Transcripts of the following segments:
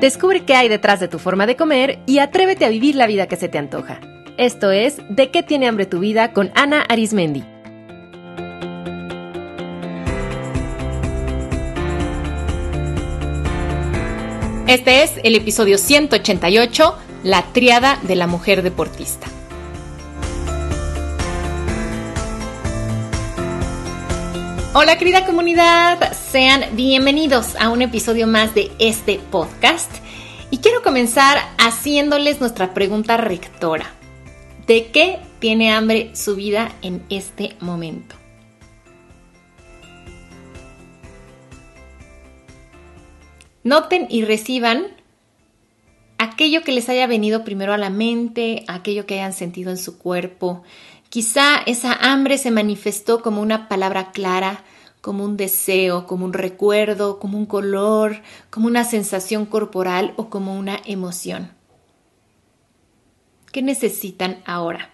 Descubre qué hay detrás de tu forma de comer y atrévete a vivir la vida que se te antoja. Esto es De qué tiene hambre tu vida con Ana Arismendi. Este es el episodio 188, La triada de la mujer deportista. Hola querida comunidad, sean bienvenidos a un episodio más de este podcast y quiero comenzar haciéndoles nuestra pregunta rectora. ¿De qué tiene hambre su vida en este momento? Noten y reciban aquello que les haya venido primero a la mente, aquello que hayan sentido en su cuerpo, Quizá esa hambre se manifestó como una palabra clara, como un deseo, como un recuerdo, como un color, como una sensación corporal o como una emoción. ¿Qué necesitan ahora?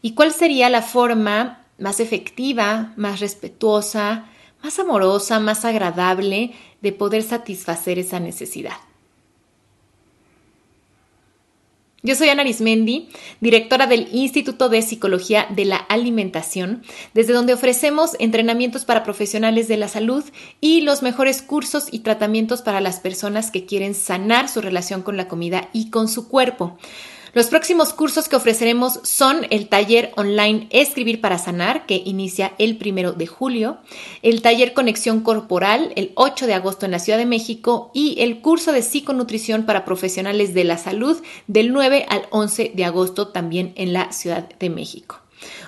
¿Y cuál sería la forma más efectiva, más respetuosa, más amorosa, más agradable de poder satisfacer esa necesidad? Yo soy Ana Arismendi, directora del Instituto de Psicología de la Alimentación, desde donde ofrecemos entrenamientos para profesionales de la salud y los mejores cursos y tratamientos para las personas que quieren sanar su relación con la comida y con su cuerpo. Los próximos cursos que ofreceremos son el taller online Escribir para Sanar, que inicia el primero de julio, el taller Conexión Corporal, el 8 de agosto en la Ciudad de México, y el curso de psiconutrición para profesionales de la salud del 9 al 11 de agosto también en la Ciudad de México.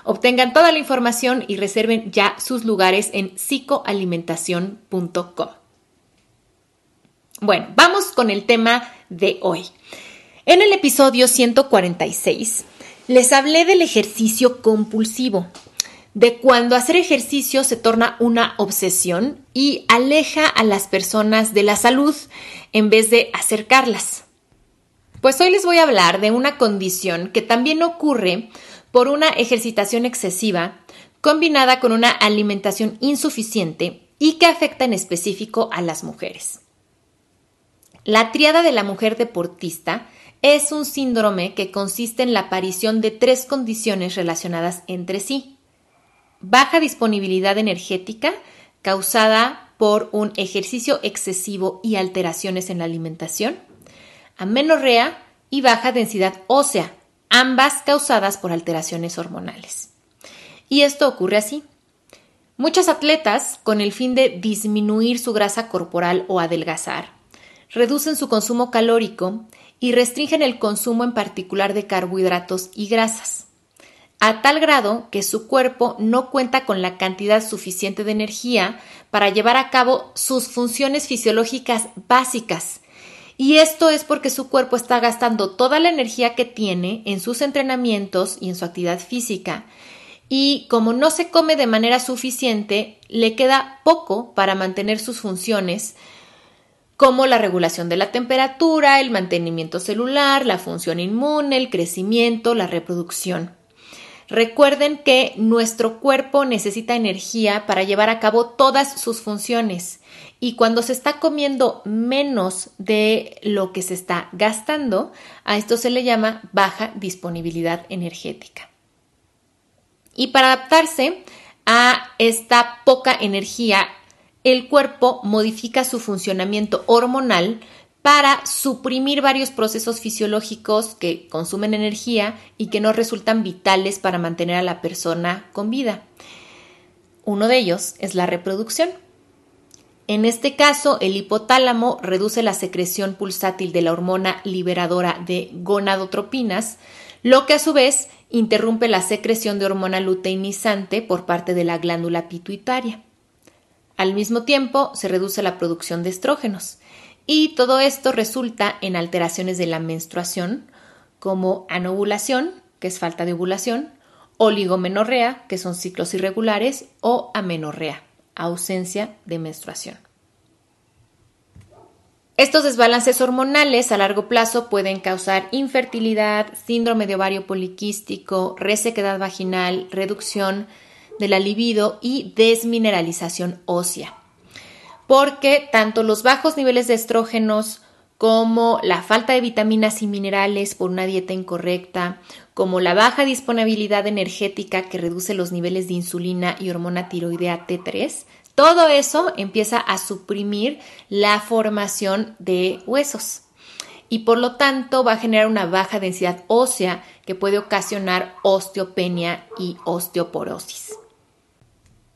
Obtengan toda la información y reserven ya sus lugares en psicoalimentación.com. Bueno, vamos con el tema de hoy. En el episodio 146 les hablé del ejercicio compulsivo, de cuando hacer ejercicio se torna una obsesión y aleja a las personas de la salud en vez de acercarlas. Pues hoy les voy a hablar de una condición que también ocurre por una ejercitación excesiva combinada con una alimentación insuficiente y que afecta en específico a las mujeres. La triada de la mujer deportista es un síndrome que consiste en la aparición de tres condiciones relacionadas entre sí. Baja disponibilidad energética causada por un ejercicio excesivo y alteraciones en la alimentación, amenorrea y baja densidad ósea, ambas causadas por alteraciones hormonales. Y esto ocurre así. Muchos atletas, con el fin de disminuir su grasa corporal o adelgazar, reducen su consumo calórico y restringen el consumo en particular de carbohidratos y grasas, a tal grado que su cuerpo no cuenta con la cantidad suficiente de energía para llevar a cabo sus funciones fisiológicas básicas. Y esto es porque su cuerpo está gastando toda la energía que tiene en sus entrenamientos y en su actividad física. Y como no se come de manera suficiente, le queda poco para mantener sus funciones como la regulación de la temperatura, el mantenimiento celular, la función inmune, el crecimiento, la reproducción. Recuerden que nuestro cuerpo necesita energía para llevar a cabo todas sus funciones y cuando se está comiendo menos de lo que se está gastando, a esto se le llama baja disponibilidad energética. Y para adaptarse a esta poca energía el cuerpo modifica su funcionamiento hormonal para suprimir varios procesos fisiológicos que consumen energía y que no resultan vitales para mantener a la persona con vida. Uno de ellos es la reproducción. En este caso, el hipotálamo reduce la secreción pulsátil de la hormona liberadora de gonadotropinas, lo que a su vez interrumpe la secreción de hormona luteinizante por parte de la glándula pituitaria. Al mismo tiempo, se reduce la producción de estrógenos y todo esto resulta en alteraciones de la menstruación, como anovulación, que es falta de ovulación, oligomenorrea, que son ciclos irregulares, o amenorrea, ausencia de menstruación. Estos desbalances hormonales a largo plazo pueden causar infertilidad, síndrome de ovario poliquístico, resequedad vaginal, reducción de la libido y desmineralización ósea. Porque tanto los bajos niveles de estrógenos como la falta de vitaminas y minerales por una dieta incorrecta, como la baja disponibilidad energética que reduce los niveles de insulina y hormona tiroidea T3, todo eso empieza a suprimir la formación de huesos y por lo tanto va a generar una baja densidad ósea que puede ocasionar osteopenia y osteoporosis.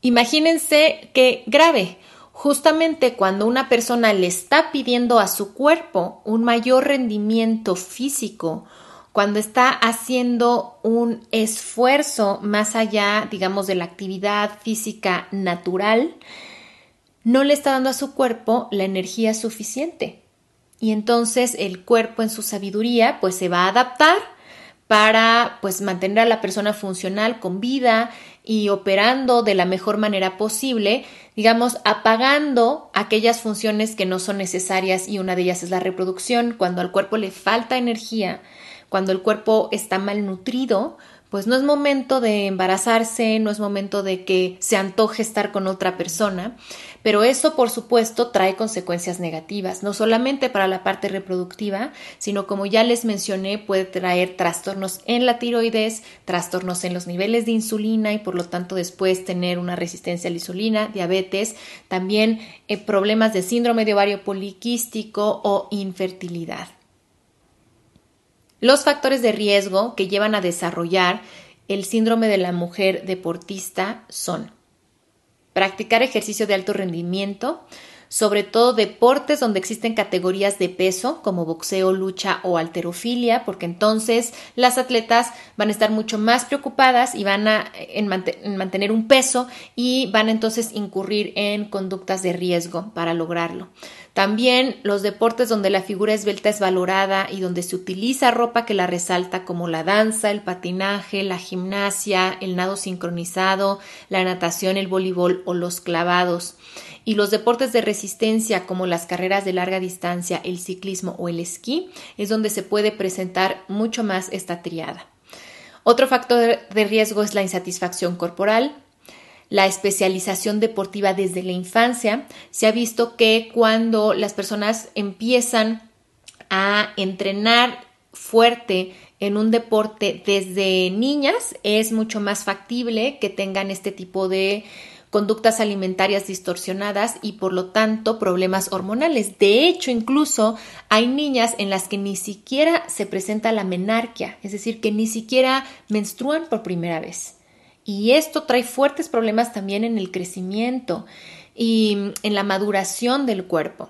Imagínense que grave, justamente cuando una persona le está pidiendo a su cuerpo un mayor rendimiento físico, cuando está haciendo un esfuerzo más allá, digamos, de la actividad física natural, no le está dando a su cuerpo la energía suficiente. Y entonces el cuerpo en su sabiduría pues se va a adaptar para pues mantener a la persona funcional con vida y operando de la mejor manera posible, digamos, apagando aquellas funciones que no son necesarias y una de ellas es la reproducción. Cuando al cuerpo le falta energía, cuando el cuerpo está malnutrido, pues no es momento de embarazarse, no es momento de que se antoje estar con otra persona, pero eso por supuesto trae consecuencias negativas, no solamente para la parte reproductiva, sino como ya les mencioné, puede traer trastornos en la tiroides, trastornos en los niveles de insulina y por lo tanto después tener una resistencia a la insulina, diabetes, también eh, problemas de síndrome de ovario poliquístico o infertilidad. Los factores de riesgo que llevan a desarrollar el síndrome de la mujer deportista son practicar ejercicio de alto rendimiento, sobre todo deportes donde existen categorías de peso como boxeo, lucha o alterofilia, porque entonces las atletas van a estar mucho más preocupadas y van a en, mantener un peso y van a entonces incurrir en conductas de riesgo para lograrlo. También los deportes donde la figura esbelta es valorada y donde se utiliza ropa que la resalta como la danza, el patinaje, la gimnasia, el nado sincronizado, la natación, el voleibol o los clavados y los deportes de resistencia como las carreras de larga distancia, el ciclismo o el esquí es donde se puede presentar mucho más esta triada. Otro factor de riesgo es la insatisfacción corporal, la especialización deportiva desde la infancia. Se ha visto que cuando las personas empiezan a entrenar fuerte en un deporte desde niñas, es mucho más factible que tengan este tipo de conductas alimentarias distorsionadas y por lo tanto problemas hormonales. De hecho, incluso hay niñas en las que ni siquiera se presenta la menarquia, es decir, que ni siquiera menstruan por primera vez. Y esto trae fuertes problemas también en el crecimiento y en la maduración del cuerpo.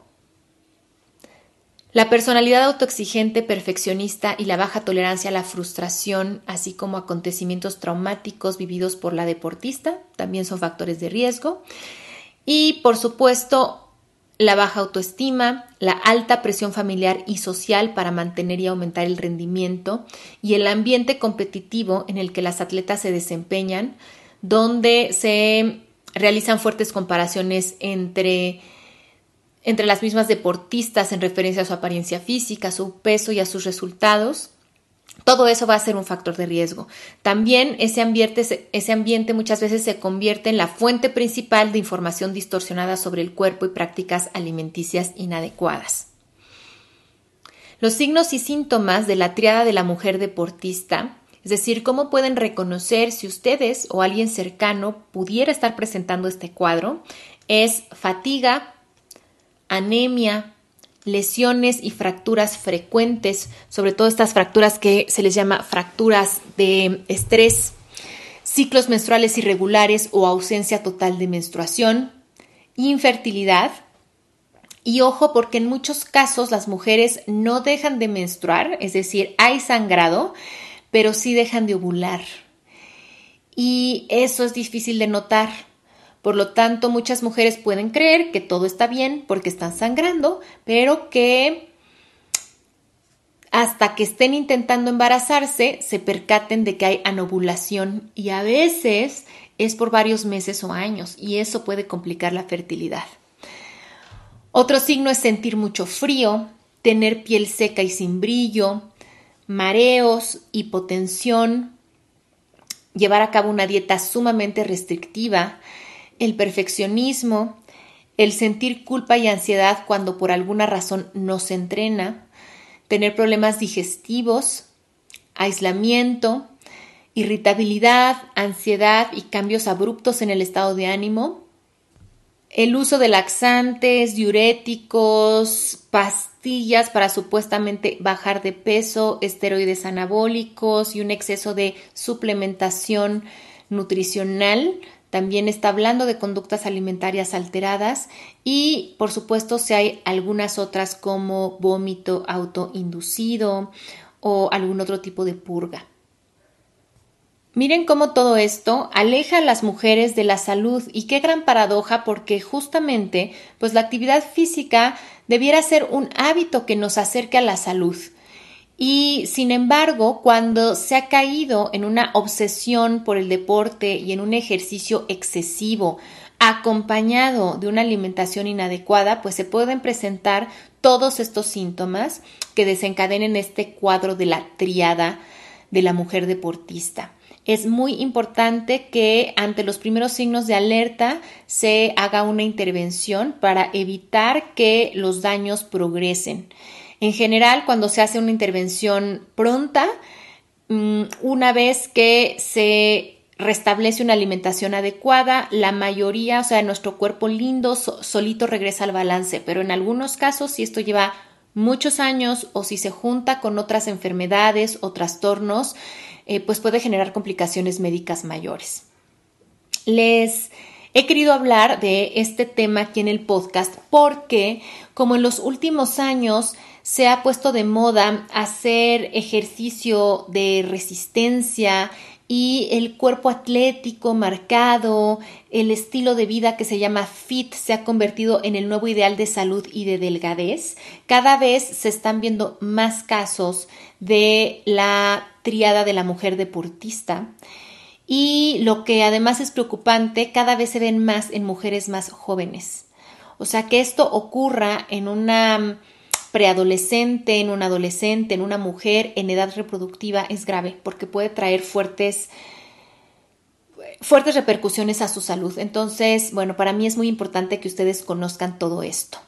La personalidad autoexigente, perfeccionista y la baja tolerancia a la frustración, así como acontecimientos traumáticos vividos por la deportista, también son factores de riesgo. Y, por supuesto, la baja autoestima, la alta presión familiar y social para mantener y aumentar el rendimiento y el ambiente competitivo en el que las atletas se desempeñan, donde se realizan fuertes comparaciones entre entre las mismas deportistas en referencia a su apariencia física, su peso y a sus resultados. Todo eso va a ser un factor de riesgo. También ese ambiente, ese ambiente muchas veces se convierte en la fuente principal de información distorsionada sobre el cuerpo y prácticas alimenticias inadecuadas. Los signos y síntomas de la triada de la mujer deportista, es decir, cómo pueden reconocer si ustedes o alguien cercano pudiera estar presentando este cuadro, es fatiga, anemia, lesiones y fracturas frecuentes, sobre todo estas fracturas que se les llama fracturas de estrés, ciclos menstruales irregulares o ausencia total de menstruación, infertilidad. Y ojo, porque en muchos casos las mujeres no dejan de menstruar, es decir, hay sangrado, pero sí dejan de ovular. Y eso es difícil de notar por lo tanto, muchas mujeres pueden creer que todo está bien porque están sangrando, pero que hasta que estén intentando embarazarse se percaten de que hay anovulación y a veces es por varios meses o años y eso puede complicar la fertilidad. Otro signo es sentir mucho frío, tener piel seca y sin brillo, mareos, hipotensión, llevar a cabo una dieta sumamente restrictiva, el perfeccionismo, el sentir culpa y ansiedad cuando por alguna razón no se entrena, tener problemas digestivos, aislamiento, irritabilidad, ansiedad y cambios abruptos en el estado de ánimo, el uso de laxantes, diuréticos, pastillas para supuestamente bajar de peso, esteroides anabólicos y un exceso de suplementación nutricional. También está hablando de conductas alimentarias alteradas y, por supuesto, si hay algunas otras como vómito autoinducido o algún otro tipo de purga. Miren cómo todo esto aleja a las mujeres de la salud y qué gran paradoja porque justamente pues la actividad física debiera ser un hábito que nos acerque a la salud. Y sin embargo, cuando se ha caído en una obsesión por el deporte y en un ejercicio excesivo, acompañado de una alimentación inadecuada, pues se pueden presentar todos estos síntomas que desencadenen este cuadro de la triada de la mujer deportista es muy importante que ante los primeros signos de alerta se haga una intervención para evitar que los daños progresen. En general, cuando se hace una intervención pronta, mm, una vez que se restablece una alimentación adecuada, la mayoría, o sea, nuestro cuerpo lindo solito regresa al balance, pero en algunos casos, si esto lleva muchos años o si se junta con otras enfermedades o trastornos, eh, pues puede generar complicaciones médicas mayores. Les he querido hablar de este tema aquí en el podcast porque, como en los últimos años se ha puesto de moda hacer ejercicio de resistencia y el cuerpo atlético marcado, el estilo de vida que se llama fit se ha convertido en el nuevo ideal de salud y de delgadez. Cada vez se están viendo más casos de la triada de la mujer deportista. Y lo que además es preocupante, cada vez se ven más en mujeres más jóvenes. O sea, que esto ocurra en una preadolescente, en un adolescente, en una mujer en edad reproductiva es grave porque puede traer fuertes fuertes repercusiones a su salud. Entonces, bueno, para mí es muy importante que ustedes conozcan todo esto.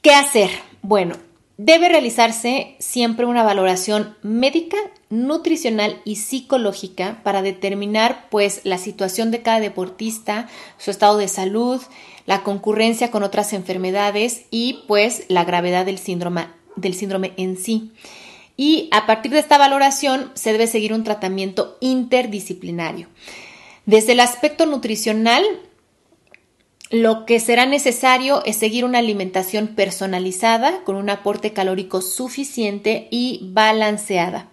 ¿Qué hacer? Bueno, debe realizarse siempre una valoración médica, nutricional y psicológica para determinar pues la situación de cada deportista, su estado de salud, la concurrencia con otras enfermedades y pues la gravedad del síndrome, del síndrome en sí. Y a partir de esta valoración se debe seguir un tratamiento interdisciplinario. Desde el aspecto nutricional, lo que será necesario es seguir una alimentación personalizada con un aporte calórico suficiente y balanceada.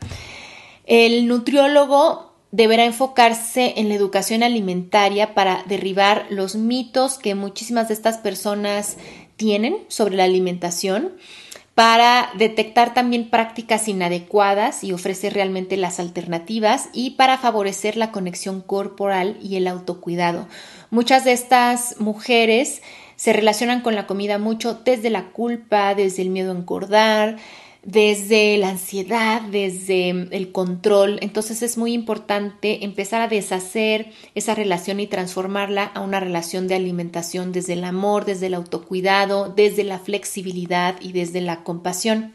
El nutriólogo deberá enfocarse en la educación alimentaria para derribar los mitos que muchísimas de estas personas tienen sobre la alimentación, para detectar también prácticas inadecuadas y ofrecer realmente las alternativas y para favorecer la conexión corporal y el autocuidado. Muchas de estas mujeres se relacionan con la comida mucho desde la culpa, desde el miedo a engordar, desde la ansiedad, desde el control. Entonces es muy importante empezar a deshacer esa relación y transformarla a una relación de alimentación desde el amor, desde el autocuidado, desde la flexibilidad y desde la compasión.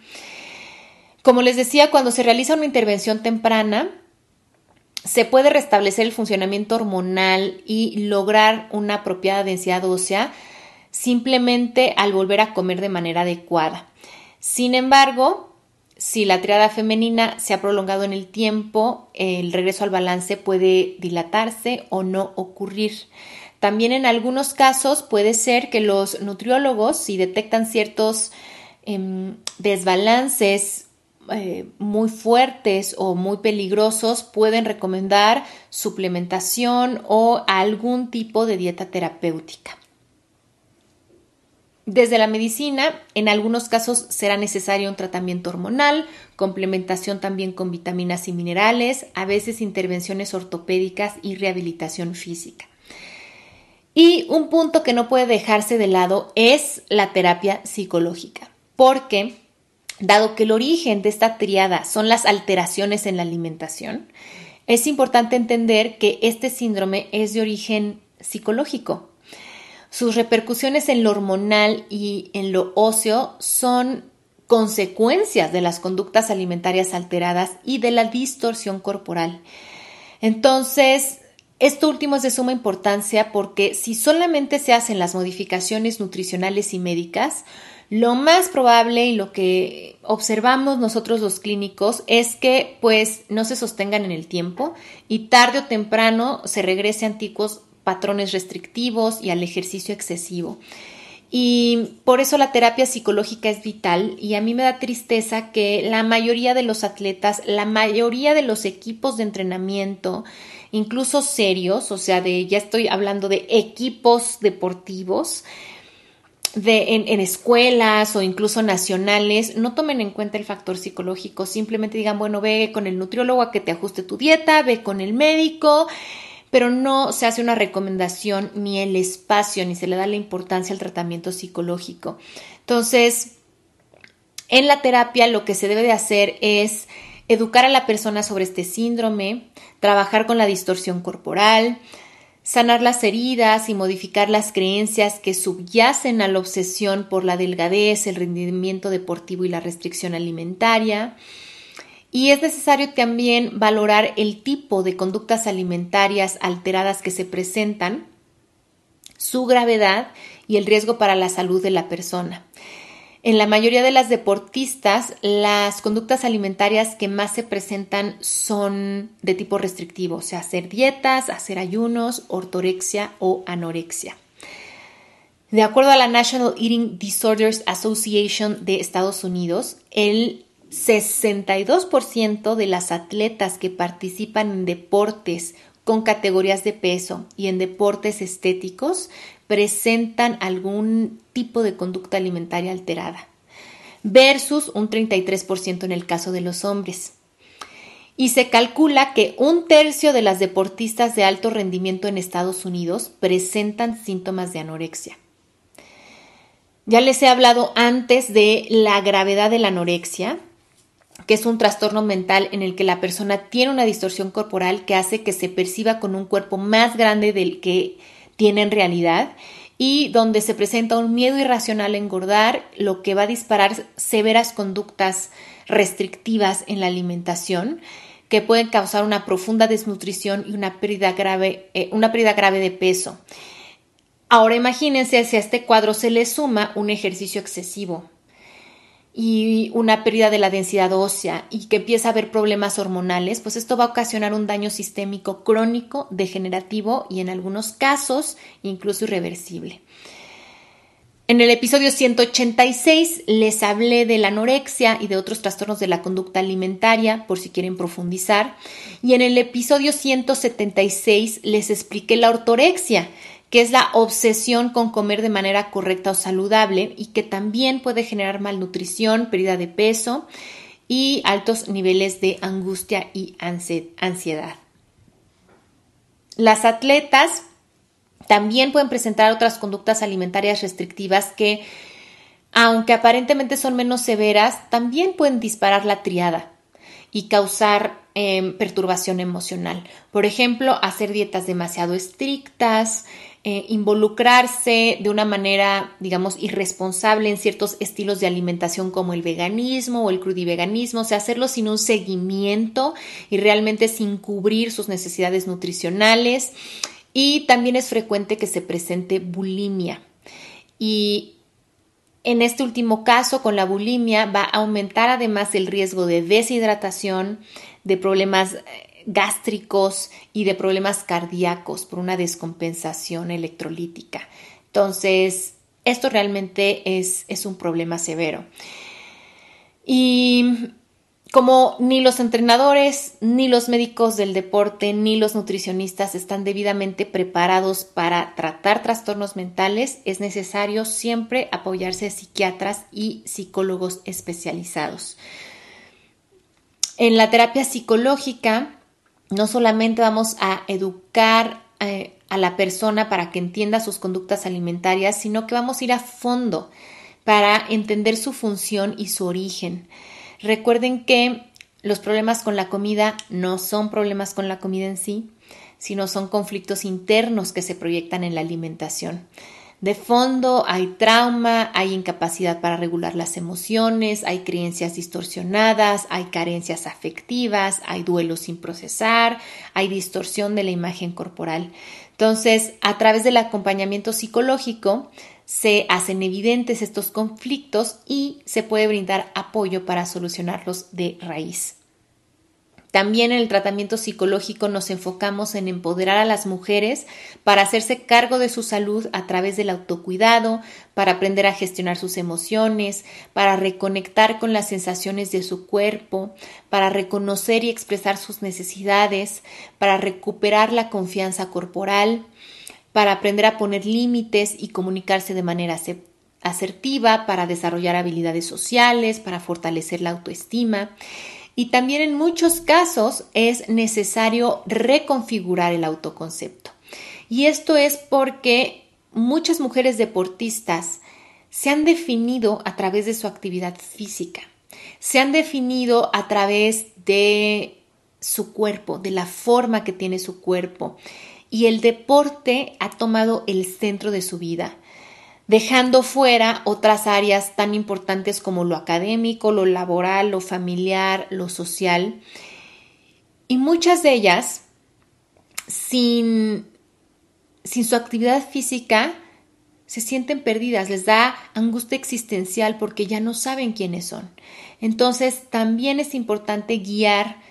Como les decía, cuando se realiza una intervención temprana, se puede restablecer el funcionamiento hormonal y lograr una apropiada densidad ósea simplemente al volver a comer de manera adecuada. Sin embargo, si la triada femenina se ha prolongado en el tiempo, el regreso al balance puede dilatarse o no ocurrir. También en algunos casos puede ser que los nutriólogos, si detectan ciertos em, desbalances eh, muy fuertes o muy peligrosos, pueden recomendar suplementación o algún tipo de dieta terapéutica. Desde la medicina, en algunos casos será necesario un tratamiento hormonal, complementación también con vitaminas y minerales, a veces intervenciones ortopédicas y rehabilitación física. Y un punto que no puede dejarse de lado es la terapia psicológica, porque dado que el origen de esta triada son las alteraciones en la alimentación, es importante entender que este síndrome es de origen psicológico, Sus repercusiones en lo hormonal y en lo óseo son consecuencias de las conductas alimentarias alteradas y de la distorsión corporal. Entonces, esto último es de suma importancia porque si solamente se hacen las modificaciones nutricionales y médicas, lo más probable y lo que observamos nosotros los clínicos es que pues no se sostengan en el tiempo y tarde o temprano se regrese a antiguos patrones restrictivos y al ejercicio excesivo. Y por eso la terapia psicológica es vital y a mí me da tristeza que la mayoría de los atletas, la mayoría de los equipos de entrenamiento, incluso serios, o sea, de ya estoy hablando de equipos deportivos, de, en, en, escuelas o incluso nacionales no tomen en cuenta el factor psicológico, simplemente digan, bueno, ve con el nutriólogo a que te ajuste tu dieta, ve con el médico, pero no se hace una recomendación ni el espacio, ni se le da la importancia al tratamiento psicológico. Entonces, en la terapia lo que se debe de hacer es educar a la persona sobre este síndrome, trabajar con la distorsión corporal, sanar las heridas y modificar las creencias que subyacen a la obsesión por la delgadez, el rendimiento deportivo y la restricción alimentaria, y es necesario también valorar el tipo de conductas alimentarias alteradas que se presentan, su gravedad y el riesgo para la salud de la persona. En la mayoría de las deportistas, las conductas alimentarias que más se presentan son de tipo restrictivo, o sea, hacer dietas, hacer ayunos, ortorexia o anorexia. De acuerdo a la National Eating Disorders Association de Estados Unidos, el 62% de las atletas que participan en deportes con categorías de peso y en deportes estéticos presentan algún tipo de conducta alimentaria alterada, versus un 33% en el caso de los hombres. Y se calcula que un tercio de las deportistas de alto rendimiento en Estados Unidos presentan síntomas de anorexia. Ya les he hablado antes de la gravedad de la anorexia, que es un trastorno mental en el que la persona tiene una distorsión corporal que hace que se perciba con un cuerpo más grande del que tiene en realidad y donde se presenta un miedo irracional a engordar, lo que va a disparar severas conductas restrictivas en la alimentación que pueden causar una profunda desnutrición y una pérdida grave, eh, una pérdida grave de peso. Ahora imagínense si a este cuadro se le suma un ejercicio excesivo, y una pérdida de la densidad ósea y que empieza a haber problemas hormonales, pues esto va a ocasionar un daño sistémico crónico, degenerativo y en algunos casos incluso irreversible. En el episodio 186 les hablé de la anorexia y de otros trastornos de la conducta alimentaria, por si quieren profundizar. Y en el episodio 176 les expliqué la ortorexia, que es la obsesión con comer de manera correcta o saludable y que también puede generar malnutrición, pérdida de peso y altos niveles de angustia y ansiedad. Las atletas también pueden presentar otras conductas alimentarias restrictivas que, aunque aparentemente son menos severas, también pueden disparar la triada y causar em, perturbación emocional. Por ejemplo, hacer dietas demasiado estrictas, eh, involucrarse de una manera, digamos, irresponsable en ciertos estilos de alimentación como el veganismo o el crudiveganismo, o sea, hacerlo sin un seguimiento y realmente sin cubrir sus necesidades nutricionales. Y también es frecuente que se presente bulimia. Y en este último caso, con la bulimia, va a aumentar además el riesgo de deshidratación, de problemas eh, gástricos y de problemas cardíacos por una descompensación electrolítica. Entonces, esto realmente es, es un problema severo. Y como ni los entrenadores, ni los médicos del deporte, ni los nutricionistas están debidamente preparados para tratar trastornos mentales, es necesario siempre apoyarse de psiquiatras y psicólogos especializados. En la terapia psicológica, no solamente vamos a educar eh, a la persona para que entienda sus conductas alimentarias, sino que vamos a ir a fondo para entender su función y su origen. Recuerden que los problemas con la comida no son problemas con la comida en sí, sino son conflictos internos que se proyectan en la alimentación. De fondo hay trauma, hay incapacidad para regular las emociones, hay creencias distorsionadas, hay carencias afectivas, hay duelo sin procesar, hay distorsión de la imagen corporal. Entonces, a través del acompañamiento psicológico se hacen evidentes estos conflictos y se puede brindar apoyo para solucionarlos de raíz. También en el tratamiento psicológico nos enfocamos en empoderar a las mujeres para hacerse cargo de su salud a través del autocuidado, para aprender a gestionar sus emociones, para reconectar con las sensaciones de su cuerpo, para reconocer y expresar sus necesidades, para recuperar la confianza corporal, para aprender a poner límites y comunicarse de manera asertiva, para desarrollar habilidades sociales, para fortalecer la autoestima y también en muchos casos es necesario reconfigurar el autoconcepto. Y esto es porque muchas mujeres deportistas se han definido a través de su actividad física, se han definido a través de su cuerpo, de la forma que tiene su cuerpo. Y el deporte ha tomado el centro de su vida dejando fuera otras áreas tan importantes como lo académico, lo laboral, lo familiar, lo social. Y muchas de ellas, sin, sin su actividad física, se sienten perdidas, les da angustia existencial porque ya no saben quiénes son. Entonces, también es importante guiar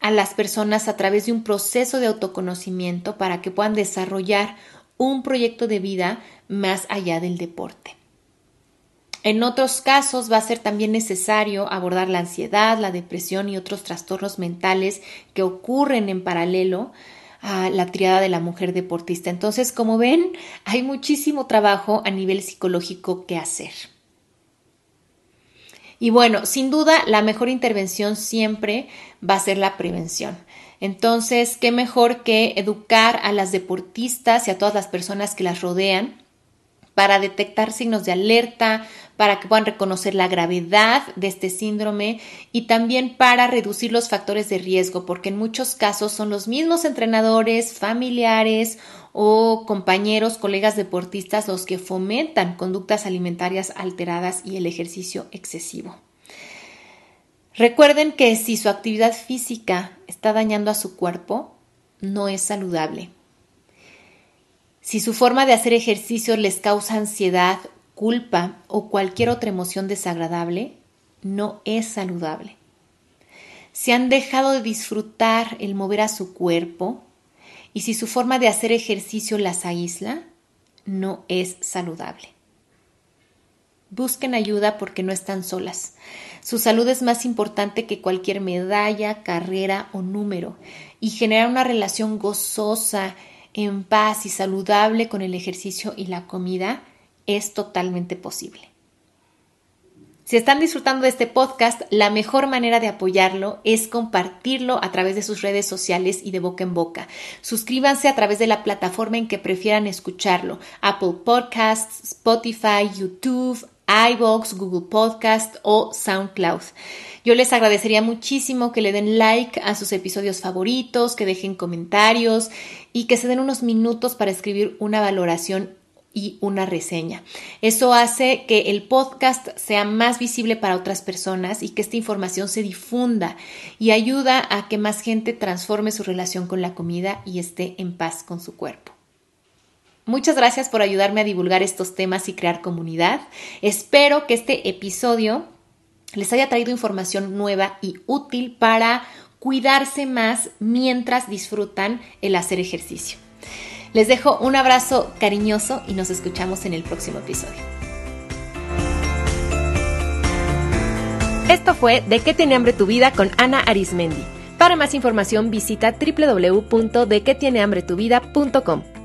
a las personas a través de un proceso de autoconocimiento para que puedan desarrollar un proyecto de vida más allá del deporte. En otros casos va a ser también necesario abordar la ansiedad, la depresión y otros trastornos mentales que ocurren en paralelo a la triada de la mujer deportista. Entonces, como ven, hay muchísimo trabajo a nivel psicológico que hacer. Y bueno, sin duda, la mejor intervención siempre va a ser la prevención. Entonces, qué mejor que educar a las deportistas y a todas las personas que las rodean para detectar signos de alerta, para que puedan reconocer la gravedad de este síndrome y también para reducir los factores de riesgo, porque en muchos casos son los mismos entrenadores, familiares o compañeros, colegas deportistas los que fomentan conductas alimentarias alteradas y el ejercicio excesivo. Recuerden que si su actividad física está dañando a su cuerpo, no es saludable. Si su forma de hacer ejercicio les causa ansiedad, culpa o cualquier otra emoción desagradable, no es saludable. Si han dejado de disfrutar el mover a su cuerpo y si su forma de hacer ejercicio las aísla, no es saludable. Busquen ayuda porque no están solas. Su salud es más importante que cualquier medalla, carrera o número y generar una relación gozosa en paz y saludable con el ejercicio y la comida es totalmente posible. Si están disfrutando de este podcast, la mejor manera de apoyarlo es compartirlo a través de sus redes sociales y de boca en boca. Suscríbanse a través de la plataforma en que prefieran escucharlo, Apple Podcasts, Spotify, YouTube, iVoox, Google Podcast o SoundCloud. Yo les agradecería muchísimo que le den like a sus episodios favoritos, que dejen comentarios y que se den unos minutos para escribir una valoración y una reseña. Eso hace que el podcast sea más visible para otras personas y que esta información se difunda y ayuda a que más gente transforme su relación con la comida y esté en paz con su cuerpo. Muchas gracias por ayudarme a divulgar estos temas y crear comunidad. Espero que este episodio les haya traído información nueva y útil para cuidarse más mientras disfrutan el hacer ejercicio. Les dejo un abrazo cariñoso y nos escuchamos en el próximo episodio. Esto fue De qué tiene hambre tu vida con Ana Arismendi. Para más información visita www.dequetienehambretuvida.com.